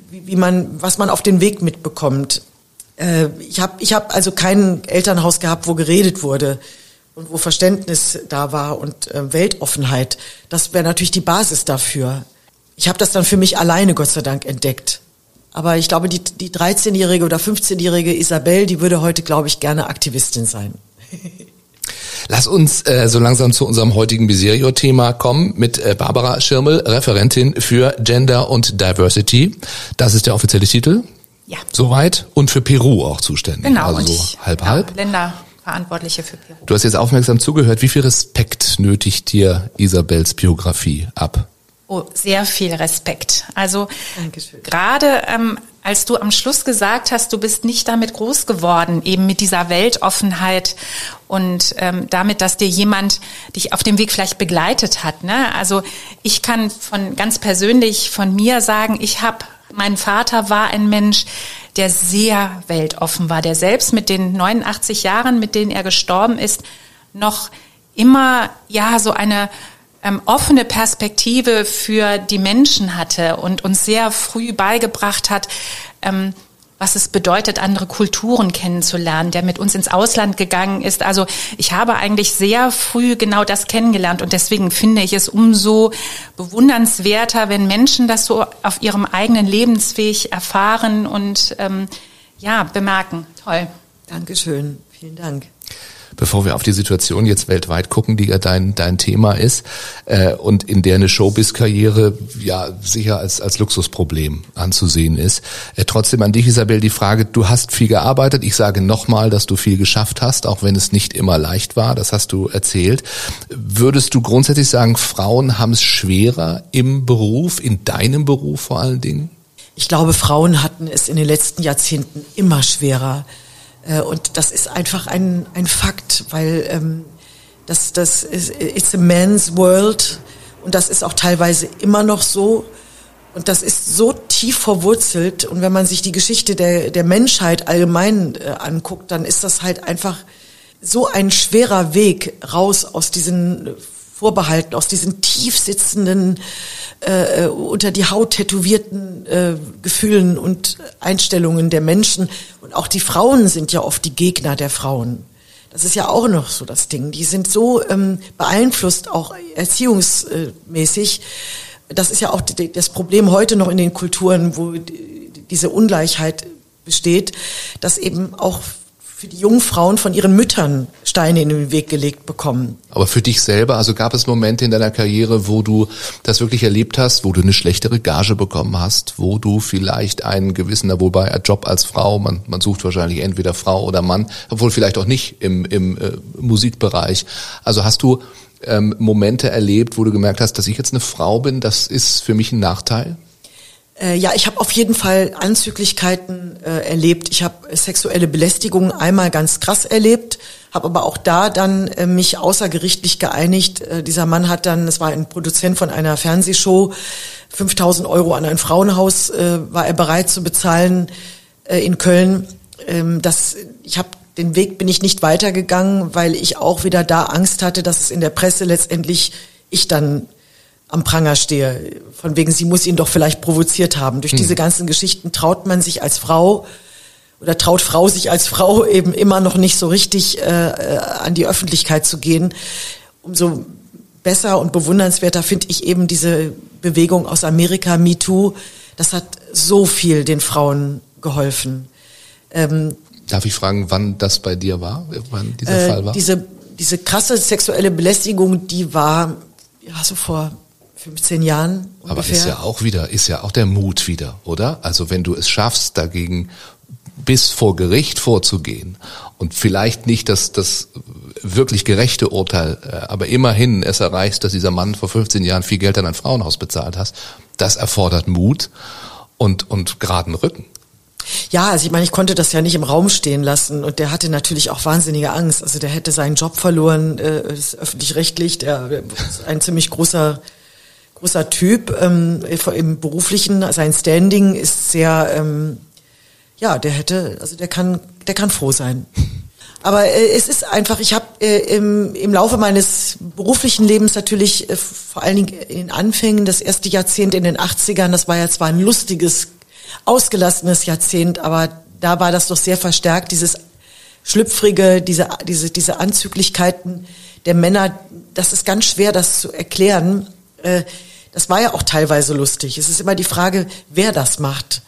wie, wie man, was man auf den Weg mitbekommt Äh, ich habe ich hab also kein Elternhaus gehabt, wo geredet wurde und wo Verständnis da war und äh, Weltoffenheit. Das wäre natürlich die Basis dafür. Ich habe das dann für mich alleine, Gott sei Dank, entdeckt. Aber ich glaube, die, die 13-jährige oder 15-jährige Isabel, die würde heute, glaube ich, gerne Aktivistin sein. Lass uns äh, so langsam zu unserem heutigen Biserio-Thema kommen mit äh, Barbara Schirmel, Referentin für Gender und Diversity. Das ist der offizielle Titel. Ja. Soweit. Und für Peru auch zuständig. Genau. Also und so ich, halb, genau, halb. Länderverantwortliche für Peru. Du hast jetzt aufmerksam zugehört. Wie viel Respekt nötigt dir Isabels Biografie ab? Oh, sehr viel Respekt. Also Dankeschön. gerade ähm, als du am Schluss gesagt hast, du bist nicht damit groß geworden, eben mit dieser Weltoffenheit und ähm, damit, dass dir jemand dich auf dem Weg vielleicht begleitet hat. Ne? Also ich kann von ganz persönlich von mir sagen, ich habe, mein Vater war ein Mensch, der sehr weltoffen war, der selbst mit den 89 Jahren, mit denen er gestorben ist, noch immer ja so eine ähm, offene Perspektive für die Menschen hatte und uns sehr früh beigebracht hat, ähm, was es bedeutet, andere Kulturen kennenzulernen, der mit uns ins Ausland gegangen ist. Also ich habe eigentlich sehr früh genau das kennengelernt und deswegen finde ich es umso bewundernswerter, wenn Menschen das so auf ihrem eigenen Lebensweg erfahren und ähm, ja bemerken. Toll. Dankeschön. Vielen Dank bevor wir auf die Situation jetzt weltweit gucken, die ja dein, dein Thema ist, äh, und in der eine Showbiz-Karriere ja sicher als, als Luxusproblem anzusehen ist. Äh, trotzdem an dich, Isabel, die Frage, du hast viel gearbeitet. Ich sage nochmal, dass du viel geschafft hast, auch wenn es nicht immer leicht war. Das hast du erzählt. Würdest du grundsätzlich sagen, Frauen haben es schwerer im Beruf, in deinem Beruf vor allen Dingen? Ich glaube, Frauen hatten es in den letzten Jahrzehnten immer schwerer. Äh, und das ist einfach ein, ein Fakt, weil ähm, das, das ist it's a man's world und das ist auch teilweise immer noch so. Und das ist so tief verwurzelt. Und wenn man sich die Geschichte der, der Menschheit allgemein äh, anguckt, dann ist das halt einfach so ein schwerer Weg raus aus diesen Vorbehalten, aus diesen tief sitzenden äh, unter die Haut tätowierten äh, Gefühlen und Einstellungen der Menschen. Und auch die Frauen sind ja oft die Gegner der Frauen. Das ist ja auch noch so das Ding. Die sind so ähm, beeinflusst, auch erziehungsmäßig. Das ist ja auch das Problem heute noch in den Kulturen, wo diese Ungleichheit besteht, dass eben auch für die jungen von ihren Müttern Steine in den Weg gelegt bekommen. Aber für dich selber, also gab es Momente in deiner Karriere, wo du das wirklich erlebt hast, wo du eine schlechtere Gage bekommen hast, wo du vielleicht einen gewissen, wobei ein Job als Frau, man, man sucht wahrscheinlich entweder Frau oder Mann, obwohl vielleicht auch nicht im, im äh, Musikbereich. Also hast du ähm, Momente erlebt, wo du gemerkt hast, dass ich jetzt eine Frau bin, das ist für mich ein Nachteil? Äh, ja, ich habe auf jeden Fall Anzüglichkeiten äh, erlebt. Ich habe sexuelle Belästigung einmal ganz krass erlebt, habe aber auch da dann äh, mich außergerichtlich geeinigt. Äh, dieser Mann hat dann, es war ein Produzent von einer Fernsehshow, 5000 Euro an ein Frauenhaus äh, war er bereit zu bezahlen äh, in Köln. Ähm, das, ich habe den Weg bin ich nicht weitergegangen, weil ich auch wieder da Angst hatte, dass es in der Presse letztendlich ich dann am Pranger stehe. Von wegen, sie muss ihn doch vielleicht provoziert haben. Durch hm. diese ganzen Geschichten traut man sich als Frau oder traut Frau sich als Frau eben immer noch nicht so richtig äh, äh an die Öffentlichkeit zu gehen. Umso besser und bewundernswerter finde ich eben diese Bewegung aus Amerika, MeToo. Das hat so viel den Frauen geholfen. Ähm, Darf ich fragen, wann das bei dir war, wann dieser äh, Fall war? Diese, diese krasse sexuelle Belästigung, die war ja so vor 15 Jahren. Ungefähr. Aber ist ja auch wieder, ist ja auch der Mut wieder, oder? Also wenn du es schaffst, dagegen bis vor Gericht vorzugehen und vielleicht nicht das, das wirklich gerechte Urteil, äh, aber immerhin es erreichst, dass dieser Mann vor 15 Jahren viel Geld an ein Frauenhaus bezahlt hast, das erfordert Mut und, und geraden Rücken. Ja, also ich meine, ich konnte das ja nicht im Raum stehen lassen und der hatte natürlich auch wahnsinnige Angst. Also der hätte seinen Job verloren, äh, öffentlich-rechtlich, der ist ein ziemlich großer großer Typ ähm, im beruflichen, sein Standing ist sehr, ähm, ja, der hätte, also der kann, der kann froh sein. Aber äh, es ist einfach, ich habe äh, im, im Laufe meines beruflichen Lebens natürlich äh, vor allen Dingen in den Anfängen, das erste Jahrzehnt in den 80ern, das war ja zwar ein lustiges, ausgelassenes Jahrzehnt, aber da war das doch sehr verstärkt, dieses schlüpfrige, diese, diese, diese Anzüglichkeiten der Männer, das ist ganz schwer, das zu erklären. Äh, das war ja auch teilweise lustig. Es ist immer die Frage, wer das macht.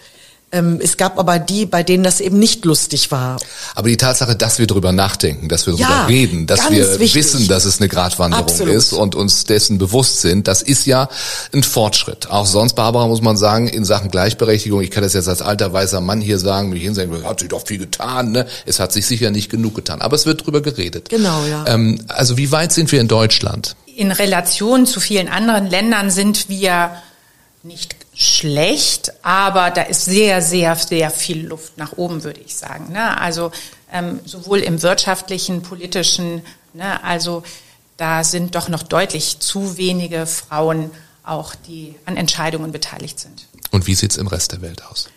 Ähm, es gab aber die, bei denen das eben nicht lustig war. Aber die Tatsache, dass wir drüber nachdenken, dass wir Ja, drüber reden, dass wir wichtig. wissen, dass es eine Gratwanderung Absolut. ist und uns dessen bewusst sind, das ist ja ein Fortschritt. Auch sonst, Barbara, muss man sagen, in Sachen Gleichberechtigung, ich kann das jetzt als alter weißer Mann hier sagen, mich hinsetzen, es hat sich doch viel getan, ne? Es hat sich sicher nicht genug getan. Aber es wird drüber geredet. Genau, ja. Ähm, also wie weit sind wir in Deutschland? In Relation zu vielen anderen Ländern sind wir nicht schlecht, aber da ist sehr, sehr, sehr viel Luft nach oben, würde ich sagen. Ne? Also ähm, sowohl im wirtschaftlichen, politischen, ne? also da sind doch noch deutlich zu wenige Frauen auch, die an Entscheidungen beteiligt sind. Und wie sieht's im Rest der Welt aus?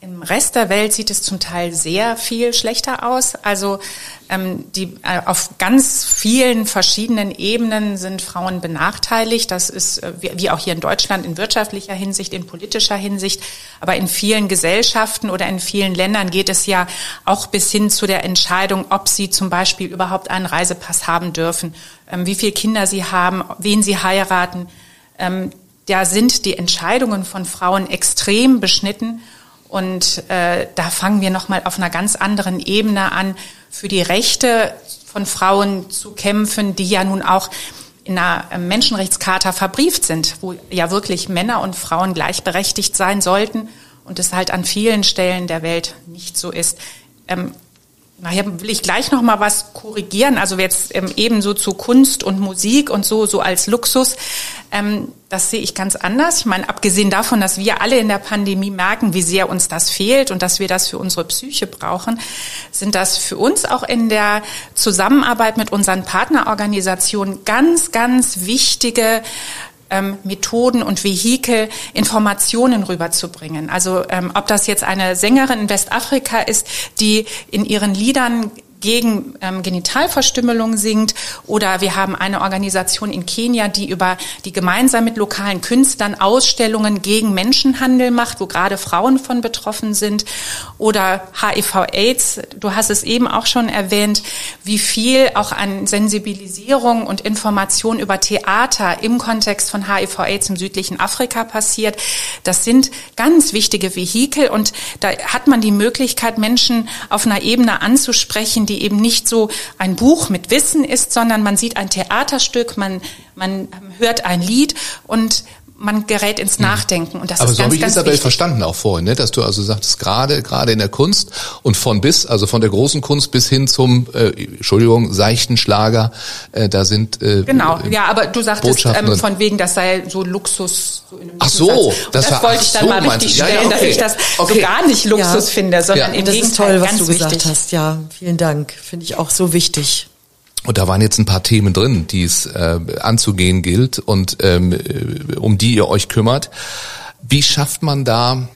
Im Rest der Welt sieht es zum Teil sehr viel schlechter aus. Also ähm, die, äh, auf ganz vielen verschiedenen Ebenen sind Frauen benachteiligt. Das ist äh, wie, wie auch hier in Deutschland in wirtschaftlicher Hinsicht, in politischer Hinsicht. Aber in vielen Gesellschaften oder in vielen Ländern geht es ja auch bis hin zu der Entscheidung, ob sie zum Beispiel überhaupt einen Reisepass haben dürfen, ähm, wie viele Kinder sie haben, wen sie heiraten. Ähm, da sind die Entscheidungen von Frauen extrem beschnitten. Und äh, da fangen wir nochmal auf einer ganz anderen Ebene an, für die Rechte von Frauen zu kämpfen, die ja nun auch in einer Menschenrechtscharta verbrieft sind, wo ja wirklich Männer und Frauen gleichberechtigt sein sollten und es halt an vielen Stellen der Welt nicht so ist. Ähm, Nachher will ich gleich noch mal was korrigieren. Also jetzt ähm, ebenso zu Kunst und Musik und so so als Luxus. Ähm, das sehe ich ganz anders. Ich meine, abgesehen davon, dass wir alle in der Pandemie merken, wie sehr uns das fehlt und dass wir das für unsere Psyche brauchen, sind das für uns auch in der Zusammenarbeit mit unseren Partnerorganisationen ganz, ganz wichtige ähm, Methoden und Vehikel, Informationen rüberzubringen. Also ähm, ob das jetzt eine Sängerin in Westafrika ist, die in ihren Liedern gegen ähm, Genitalverstümmelung singt oder wir haben eine Organisation in Kenia, die über die gemeinsam mit lokalen Künstlern Ausstellungen gegen Menschenhandel macht, wo gerade Frauen von betroffen sind oder HIV/AIDS. Du hast es eben auch schon erwähnt, wie viel auch an Sensibilisierung und Information über Theater im Kontext von HIV/AIDS im südlichen Afrika passiert. Das sind ganz wichtige Vehikel und da hat man die Möglichkeit, Menschen auf einer Ebene anzusprechen, die eben nicht so ein Buch mit Wissen ist, sondern man sieht ein Theaterstück, man, man hört ein Lied und man gerät ins Nachdenken. Und das Aber ist so habe ganz, ich ganz Isabel wichtig. verstanden auch vorhin, ne? dass du also sagtest, gerade gerade in der Kunst und von bis, also von der großen Kunst bis hin zum, äh, Entschuldigung, seichten Schlager, äh, da sind äh, Genau, äh, ja, aber du sagtest ähm, von wegen, das sei so Luxus. So in einem Ach so, das das, war- wollte ich dann so mal richtig du. Ja, ja, stellen, dass okay. ich das Okay. so gar nicht Luxus Ja. finde, sondern Ja. im das Gegenteil ist toll, was ganz du gesagt wichtig. hast. Ja, vielen Dank. Finde ich auch so wichtig. Und da waren jetzt ein paar Themen drin, die es äh, anzugehen gilt und ähm, äh, um die ihr euch kümmert. Wie schafft man da,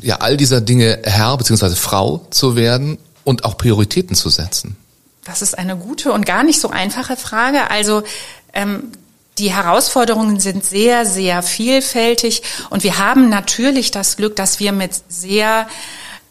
ja, all dieser Dinge Herr bzw. Frau zu werden und auch Prioritäten zu setzen? Das ist eine gute und gar nicht so einfache Frage. Also ähm, die Herausforderungen sind sehr, sehr vielfältig und wir haben natürlich das Glück, dass wir mit sehr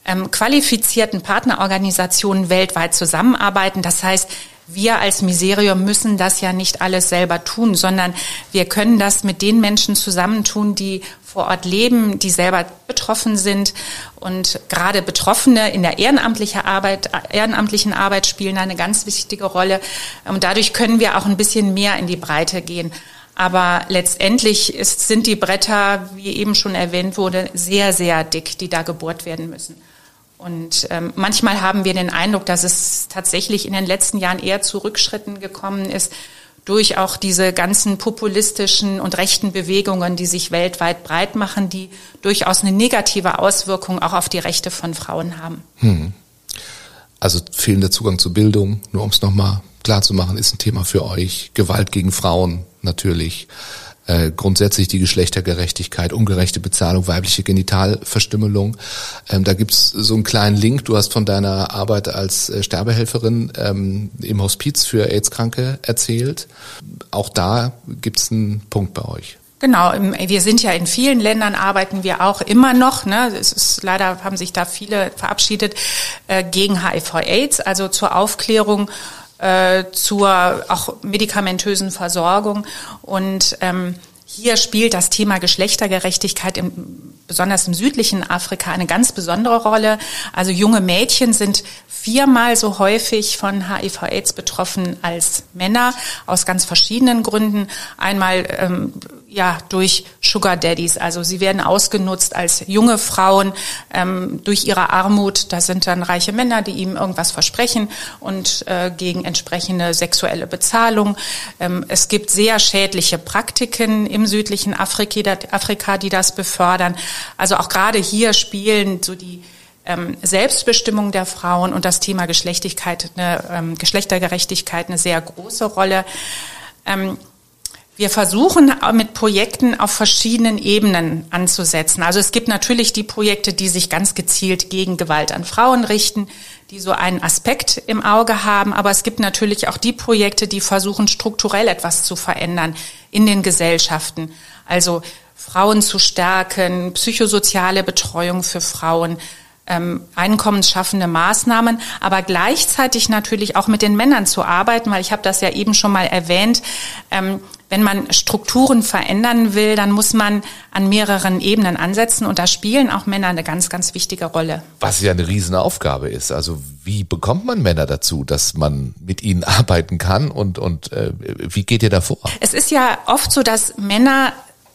ähm, qualifizierten Partnerorganisationen weltweit zusammenarbeiten. Das heißt, wir als Miserium müssen das ja nicht alles selber tun, sondern wir können das mit den Menschen zusammentun, die vor Ort leben, die selber betroffen sind. Und gerade Betroffene in der ehrenamtlichen Arbeit, ehrenamtlichen Arbeit spielen eine ganz wichtige Rolle. Und dadurch können wir auch ein bisschen mehr in die Breite gehen. Aber letztendlich ist, sind die Bretter, wie eben schon erwähnt wurde, sehr, sehr dick, die da gebohrt werden müssen. Und ähm, manchmal haben wir den Eindruck, dass es tatsächlich in den letzten Jahren eher zu Rückschritten gekommen ist durch auch diese ganzen populistischen und rechten Bewegungen, die sich weltweit breit machen, die durchaus eine negative Auswirkung auch auf die Rechte von Frauen haben. Also fehlender Zugang zu Bildung, nur um es nochmal klar zu machen, ist ein Thema für euch. Gewalt gegen Frauen natürlich. Äh, grundsätzlich die Geschlechtergerechtigkeit, ungerechte Bezahlung, weibliche Genitalverstümmelung. Ähm, da gibt's so einen kleinen Link. Du hast von deiner Arbeit als äh, Sterbehelferin ähm, im Hospiz für AIDS-Kranke erzählt. Auch da gibt's einen Punkt bei euch. Genau, wir sind ja in vielen Ländern arbeiten wir auch immer noch. Ne? Es ist leider haben sich da viele verabschiedet äh, gegen HIV/AIDS, also zur Aufklärung, äh, zur auch medikamentösen Versorgung und ähm, hier spielt das Thema Geschlechtergerechtigkeit im, besonders im südlichen Afrika eine ganz besondere Rolle. Also junge Mädchen sind viermal so häufig von HIV-Aids betroffen als Männer aus ganz verschiedenen Gründen. Einmal ähm, ja durch Sugar Daddies, also sie werden ausgenutzt als junge Frauen ähm, durch ihre Armut. Da sind dann reiche Männer, die ihm irgendwas versprechen und äh, gegen entsprechende sexuelle Bezahlung. Ähm, es gibt sehr schädliche Praktiken im südlichen Afrika, Afrika, die das befördern. Also auch gerade hier spielen so die ähm, Selbstbestimmung der Frauen und das Thema Geschlechtigkeit, eine, ähm, Geschlechtergerechtigkeit eine sehr große Rolle. Ähm, wir versuchen mit Projekten auf verschiedenen Ebenen anzusetzen. Also es gibt natürlich die Projekte, die sich ganz gezielt gegen Gewalt an Frauen richten, die so einen Aspekt im Auge haben. Aber es gibt natürlich auch die Projekte, die versuchen, strukturell etwas zu verändern in den Gesellschaften. Also Frauen zu stärken, psychosoziale Betreuung für Frauen, ähm, einkommensschaffende Maßnahmen, aber gleichzeitig natürlich auch mit den Männern zu arbeiten, weil ich habe das ja eben schon mal erwähnt. Ähm, wenn man Strukturen verändern will, dann muss man an mehreren Ebenen ansetzen und da spielen auch Männer eine ganz, ganz wichtige Rolle. Was ja eine Riesenaufgabe ist. Also wie bekommt man Männer dazu, dass man mit ihnen arbeiten kann und, und äh, wie geht ihr da vor? Es ist ja oft so, dass Männer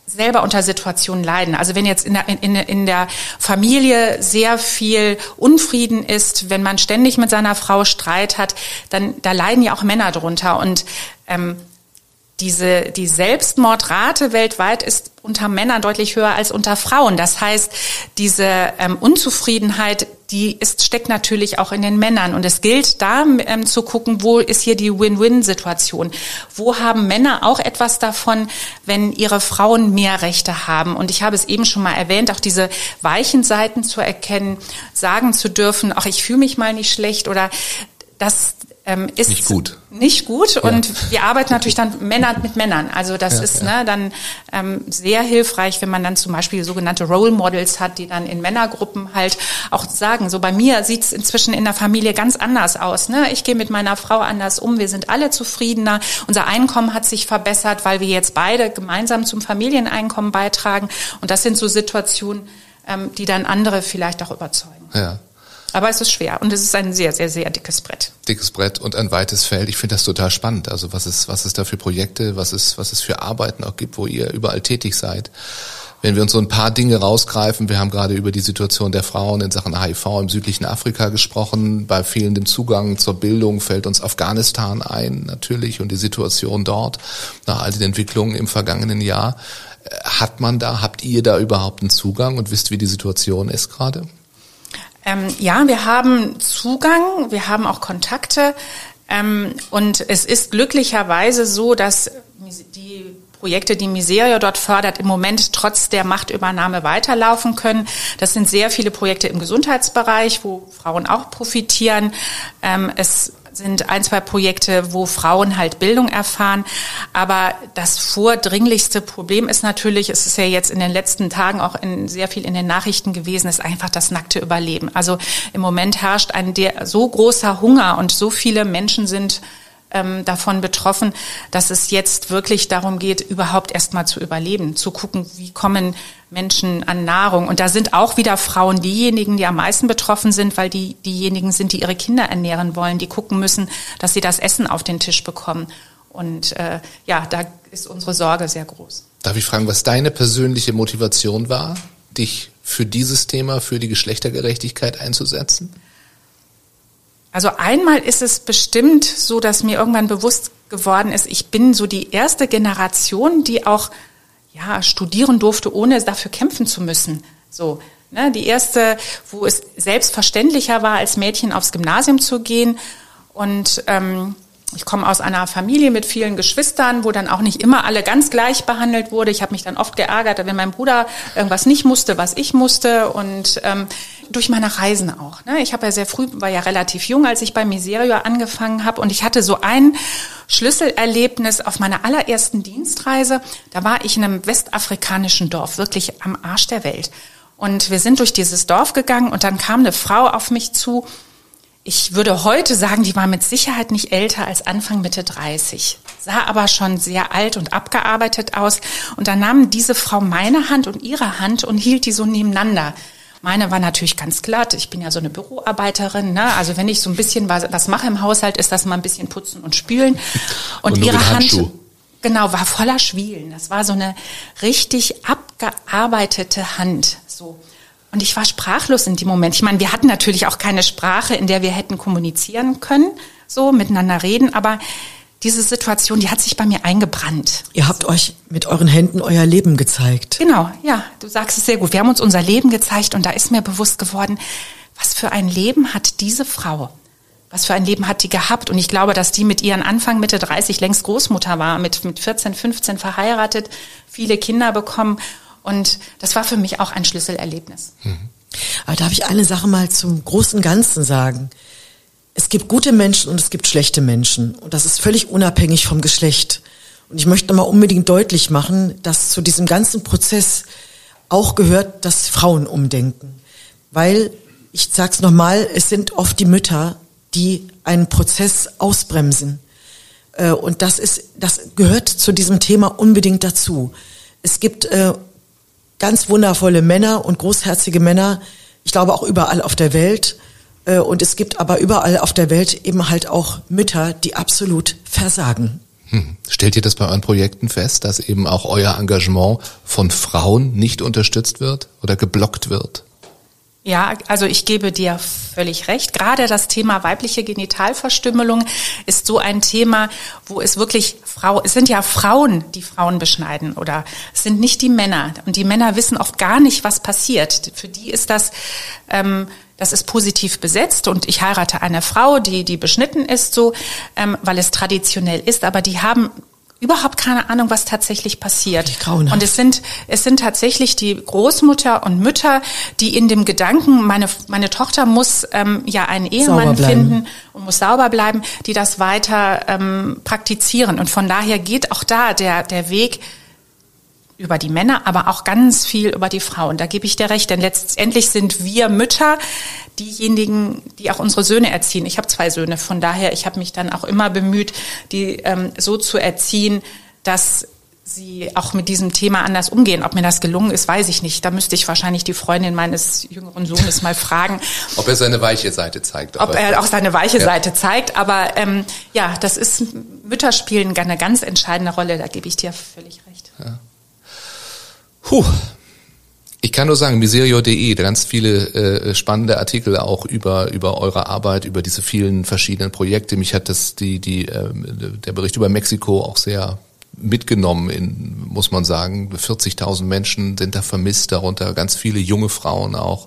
selber unter Situationen leiden. Also wenn jetzt in der, in, in der Familie sehr viel Unfrieden ist, wenn man ständig mit seiner Frau Streit hat, dann da leiden ja auch Männer drunter. Und ähm, diese, die Selbstmordrate weltweit ist unter Männern deutlich höher als unter Frauen. Das heißt, diese ähm, Unzufriedenheit, die ist, steckt natürlich auch in den Männern. Und es gilt da ähm, zu gucken, wo ist hier die Win-Win-Situation? Wo haben Männer auch etwas davon, wenn ihre Frauen mehr Rechte haben? Und ich habe es eben schon mal erwähnt, auch diese weichen Seiten zu erkennen, sagen zu dürfen, ach, ich fühle mich mal nicht schlecht oder das, ähm, ist nicht gut. Nicht gut und ja. wir arbeiten natürlich dann Männer mit Männern. Also das ja, ist ja. Ne, dann ähm, sehr hilfreich, wenn man dann zum Beispiel sogenannte Role Models hat, die dann in Männergruppen halt auch sagen, so bei mir sieht's inzwischen in der Familie ganz anders aus. Ne? Ich gehe mit meiner Frau anders um, wir sind alle zufriedener, unser Einkommen hat sich verbessert, weil wir jetzt beide gemeinsam zum Familieneinkommen beitragen. Und das sind so Situationen, ähm, die dann andere vielleicht auch überzeugen. Ja. Aber es ist schwer und es ist ein sehr, sehr, sehr dickes Brett. Dickes Brett und ein weites Feld. Ich finde das total spannend. Also was es, was es da für Projekte, was es, was es für Arbeiten auch gibt, wo ihr überall tätig seid. Wenn wir uns so ein paar Dinge rausgreifen, wir haben gerade über die Situation der Frauen in Sachen HIV im südlichen Afrika gesprochen. Bei fehlendem Zugang zur Bildung fällt uns Afghanistan ein, natürlich, und die Situation dort nach all den Entwicklungen im vergangenen Jahr. Hat man da, habt ihr da überhaupt einen Zugang und wisst, wie die Situation ist gerade? Ähm, ja, wir haben Zugang, wir haben auch Kontakte ähm, und es ist glücklicherweise so, dass die Projekte, die Miseria dort fördert, im Moment trotz der Machtübernahme weiterlaufen können. Das sind sehr viele Projekte im Gesundheitsbereich, wo Frauen auch profitieren. Ähm, es sind ein, zwei Projekte, wo Frauen halt Bildung erfahren. Aber das vordringlichste Problem ist natürlich, es ist ja jetzt in den letzten Tagen auch in, sehr viel in den Nachrichten gewesen, ist einfach das nackte Überleben. Also im Moment herrscht ein der, so großer Hunger und so viele Menschen sind ähm, davon betroffen, dass es jetzt wirklich darum geht, überhaupt erstmal zu überleben, zu gucken, wie kommen Menschen an Nahrung. Und da sind auch wieder Frauen diejenigen, die am meisten betroffen sind, weil die diejenigen sind, die ihre Kinder ernähren wollen, die gucken müssen, dass sie das Essen auf den Tisch bekommen. Und äh, ja, da ist unsere Sorge sehr groß. Darf ich fragen, was deine persönliche Motivation war, dich für dieses Thema, für die Geschlechtergerechtigkeit einzusetzen? Also einmal ist es bestimmt so, dass mir irgendwann bewusst geworden ist, ich bin so die erste Generation, die auch ja studieren durfte, ohne dafür kämpfen zu müssen. So, ne, die erste, wo es selbstverständlicher war, als Mädchen aufs Gymnasium zu gehen und ähm, ich komme aus einer Familie mit vielen Geschwistern, wo dann auch nicht immer alle ganz gleich behandelt wurde. Ich habe mich dann oft geärgert, wenn mein Bruder irgendwas nicht musste, was ich musste. Und ähm, durch meine Reisen auch. Ne? Ich habe ja sehr früh, war ja relativ jung, als ich bei Miserio angefangen habe. Und ich hatte so ein Schlüsselerlebnis auf meiner allerersten Dienstreise. Da war ich in einem westafrikanischen Dorf, wirklich am Arsch der Welt. Und wir sind durch dieses Dorf gegangen und dann kam eine Frau auf mich zu. Ich würde heute sagen, die war mit Sicherheit nicht älter als Anfang Mitte 30, sah aber schon sehr alt und abgearbeitet aus. Und dann nahm diese Frau meine Hand und ihre Hand und hielt die so nebeneinander. Meine war natürlich ganz glatt. Ich bin ja so eine Büroarbeiterin. Ne? Also wenn ich so ein bisschen was, was mache im Haushalt, ist das mal ein bisschen putzen und spülen. Und, und ihre Hand, genau, war voller Schwielen. Das war so eine richtig abgearbeitete Hand. So. Und ich war sprachlos in dem Moment. Ich meine, wir hatten natürlich auch keine Sprache, in der wir hätten kommunizieren können, so miteinander reden, aber diese Situation, die hat sich bei mir eingebrannt. Ihr habt euch mit euren Händen euer Leben gezeigt. Genau, ja, du sagst es sehr gut. Wir haben uns unser Leben gezeigt und da ist mir bewusst geworden, was für ein Leben hat diese Frau? Was für ein Leben hat die gehabt? Und ich glaube, dass die mit ihren Anfang, Mitte 30 längst Großmutter war, mit, mit 14, 15 verheiratet, viele Kinder bekommen. Und das war für mich auch ein Schlüsselerlebnis. Mhm. Aber darf ich eine Sache mal zum großen Ganzen sagen? Es gibt gute Menschen und es gibt schlechte Menschen. Und das ist völlig unabhängig vom Geschlecht. Und ich möchte mal unbedingt deutlich machen, dass zu diesem ganzen Prozess auch gehört, dass Frauen umdenken. Weil, ich sag's nochmal, es sind oft die Mütter, die einen Prozess ausbremsen. Äh, und das ist, das gehört zu diesem Thema unbedingt dazu. Es gibt äh, ganz wundervolle Männer und großherzige Männer, ich glaube auch überall auf der Welt, und es gibt aber überall auf der Welt eben halt auch Mütter, die absolut versagen. Hm. Stellt ihr das bei euren Projekten fest, dass eben auch euer Engagement von Frauen nicht unterstützt wird oder geblockt wird? Ja, also ich gebe dir völlig recht. Gerade das Thema weibliche Genitalverstümmelung ist so ein Thema, wo es wirklich Frau, es sind ja Frauen, die Frauen beschneiden oder es sind nicht die Männer. Und die Männer wissen oft gar nicht, was passiert. Für die ist das ähm, das ist positiv besetzt und ich heirate eine Frau, die, die beschnitten ist, so, ähm, weil es traditionell ist, aber die haben überhaupt keine Ahnung, was tatsächlich passiert. Und es sind, es sind tatsächlich die Großmutter und Mütter, die in dem Gedanken, meine, meine Tochter muss ähm, ja einen Ehemann finden und muss sauber bleiben, die das weiter ähm, praktizieren. Und von daher geht auch da der, der Weg über die Männer, aber auch ganz viel über die Frauen. Da gebe ich dir recht, denn letztendlich sind wir Mütter diejenigen, die auch unsere Söhne erziehen. Ich habe zwei Söhne, von daher, ich habe mich dann auch immer bemüht, die ähm, so zu erziehen, dass sie auch mit diesem Thema anders umgehen. Ob mir das gelungen ist, weiß ich nicht. Da müsste ich wahrscheinlich die Freundin meines jüngeren Sohnes mal fragen. ob er seine weiche Seite zeigt. Ob er auch seine weiche ja. Seite zeigt. Aber ähm, ja, das ist, Mütter spielen eine ganz entscheidende Rolle, da gebe ich dir völlig recht. Ja. Puh. Ich kann nur sagen, miserio.de, ganz viele äh, spannende Artikel auch über über eure Arbeit, über diese vielen verschiedenen Projekte. Mich hat das die die äh, der Bericht über Mexiko auch sehr mitgenommen, in, muss man sagen. 40.000 Menschen sind da vermisst, darunter ganz viele junge Frauen auch.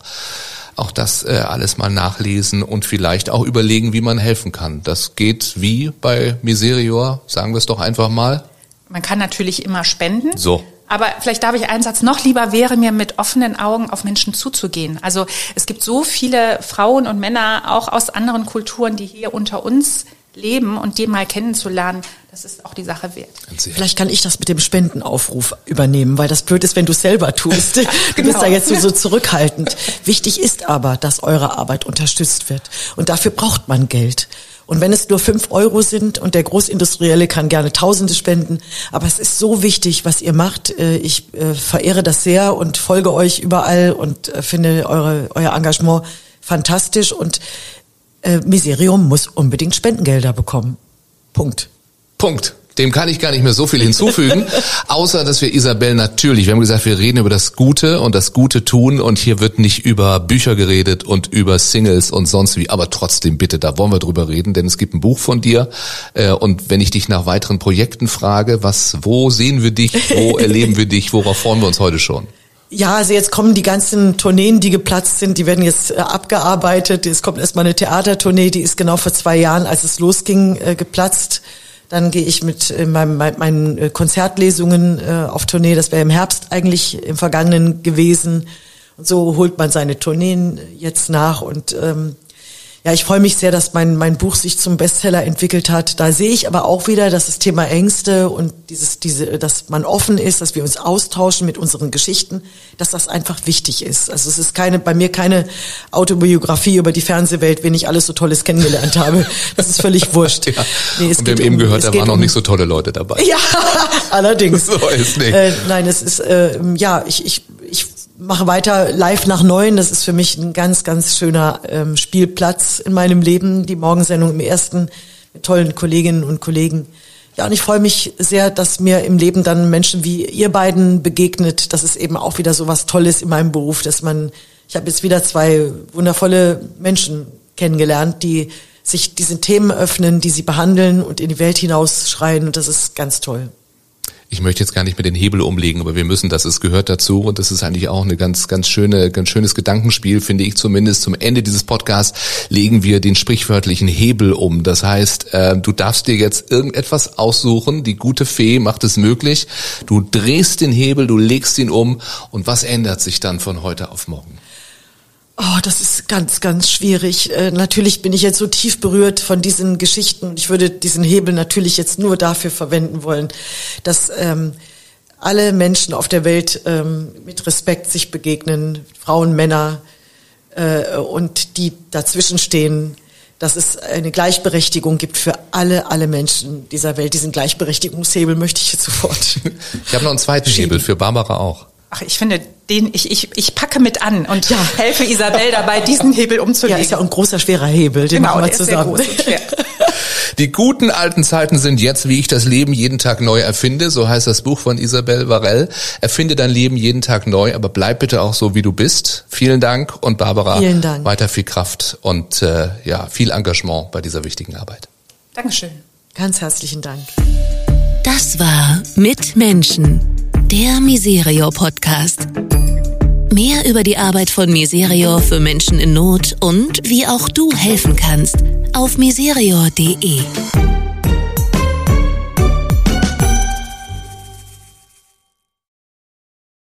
Auch das äh, alles mal nachlesen und vielleicht auch überlegen, wie man helfen kann. Das geht wie bei Miserior, sagen wir es doch einfach mal. Man kann natürlich immer spenden. So. Aber vielleicht darf ich einen Satz noch lieber wäre mir mit offenen Augen auf Menschen zuzugehen. Also es gibt so viele Frauen und Männer auch aus anderen Kulturen, die hier unter uns leben und die mal kennenzulernen, das ist auch die Sache wert. Vielleicht kann ich das mit dem Spendenaufruf übernehmen, weil das blöd ist, wenn du es selber tust. Du genau. bist da jetzt so, so zurückhaltend. Wichtig ist aber, dass eure Arbeit unterstützt wird. Und dafür braucht man Geld. Und wenn es nur fünf Euro sind und der Großindustrielle kann gerne Tausende spenden, aber es ist so wichtig, was ihr macht. Äh, ich äh, verehre das sehr und folge euch überall und äh, finde eure, euer Engagement fantastisch und Miserium muss unbedingt Spendengelder bekommen. Punkt. Punkt. Dem kann ich gar nicht mehr so viel hinzufügen, außer dass wir Isabel natürlich, wir haben gesagt, wir reden über das Gute und das Gute tun und hier wird nicht über Bücher geredet und über Singles und sonst wie, aber trotzdem bitte, da wollen wir drüber reden, denn es gibt ein Buch von dir äh, und wenn ich dich nach weiteren Projekten frage, was, wo sehen wir dich, wo erleben wir dich, worauf freuen wir uns heute schon? Ja, also jetzt kommen die ganzen Tourneen, die geplatzt sind, die werden jetzt äh, abgearbeitet. Es kommt erstmal eine Theatertournee, die ist genau vor zwei Jahren, als es losging, äh, geplatzt. Dann gehe ich mit äh, meinem, meinen äh, Konzertlesungen äh, auf Tournee. Das wäre im Herbst eigentlich im Vergangenen gewesen. Und so holt man seine Tourneen jetzt nach. Und ähm, ja, ich freue mich sehr, dass mein, mein Buch sich zum Bestseller entwickelt hat. Da sehe ich aber auch wieder, dass das Thema Ängste und dieses, diese, dass man offen ist, dass wir uns austauschen mit unseren Geschichten, dass das einfach wichtig ist. Also es ist keine, bei mir keine Autobiografie über die Fernsehwelt, wen ich alles so Tolles kennengelernt habe. Das ist völlig wurscht. Ja. Nee, es und wir haben eben um, gehört, da waren noch um, nicht so tolle Leute dabei. Ja, allerdings. so ist nicht. Äh, nein, es ist, äh, ja, ich, ich mache weiter live nach neun. Das ist für mich ein ganz, ganz schöner ähm, Spielplatz in meinem Leben. Die Morgensendung im ersten mit tollen Kolleginnen und Kollegen. Ja, und ich freue mich sehr, dass mir im Leben dann Menschen wie ihr beiden begegnet. Das ist eben auch wieder so was Tolles in meinem Beruf, dass man, ich habe jetzt wieder zwei wundervolle Menschen kennengelernt, die sich diesen Themen öffnen, die sie behandeln und in die Welt hinausschreien. Und das ist ganz toll ich möchte jetzt gar nicht mit den Hebel umlegen, aber wir müssen, das ist gehört dazu und das ist eigentlich auch eine ganz, ganz schöne, ganz schönes Gedankenspiel, finde ich zumindest. Zum Ende dieses Podcasts legen wir den sprichwörtlichen Hebel um. Das heißt, äh, du darfst dir jetzt irgendetwas aussuchen. Die gute Fee macht es möglich. Du drehst den Hebel, du legst ihn um und was ändert sich dann von heute auf morgen? Oh, das ist ganz, ganz schwierig. Äh, natürlich bin ich jetzt so tief berührt von diesen Geschichten. Ich würde diesen Hebel natürlich jetzt nur dafür verwenden wollen, dass ähm, alle Menschen auf der Welt ähm, mit Respekt sich begegnen, Frauen, Männer äh, und die dazwischen stehen, dass es eine Gleichberechtigung gibt für alle, alle Menschen dieser Welt. Diesen Gleichberechtigungshebel möchte ich jetzt sofort. Ich habe noch einen zweiten. Hebel für Barbara auch. Ach, ich finde, den ich, ich, ich packe mit an und ja. helfe Isabel dabei, diesen Hebel umzulegen. Ja, ist ja auch ein großer, schwerer Hebel, den genau, machen wir zusammen. Die guten alten Zeiten sind jetzt, wie ich das Leben jeden Tag neu erfinde. So heißt das Buch von Isabel Varell. Erfinde dein Leben jeden Tag neu, aber bleib bitte auch so, wie du bist. Vielen Dank und Barbara, Vielen Dank. weiter viel Kraft und äh, ja viel Engagement bei dieser wichtigen Arbeit. Dankeschön. Ganz herzlichen Dank. Das war Mit Menschen der Miserio Podcast. Mehr über die Arbeit von Miserio für Menschen in Not und wie auch du helfen kannst auf miserio.de.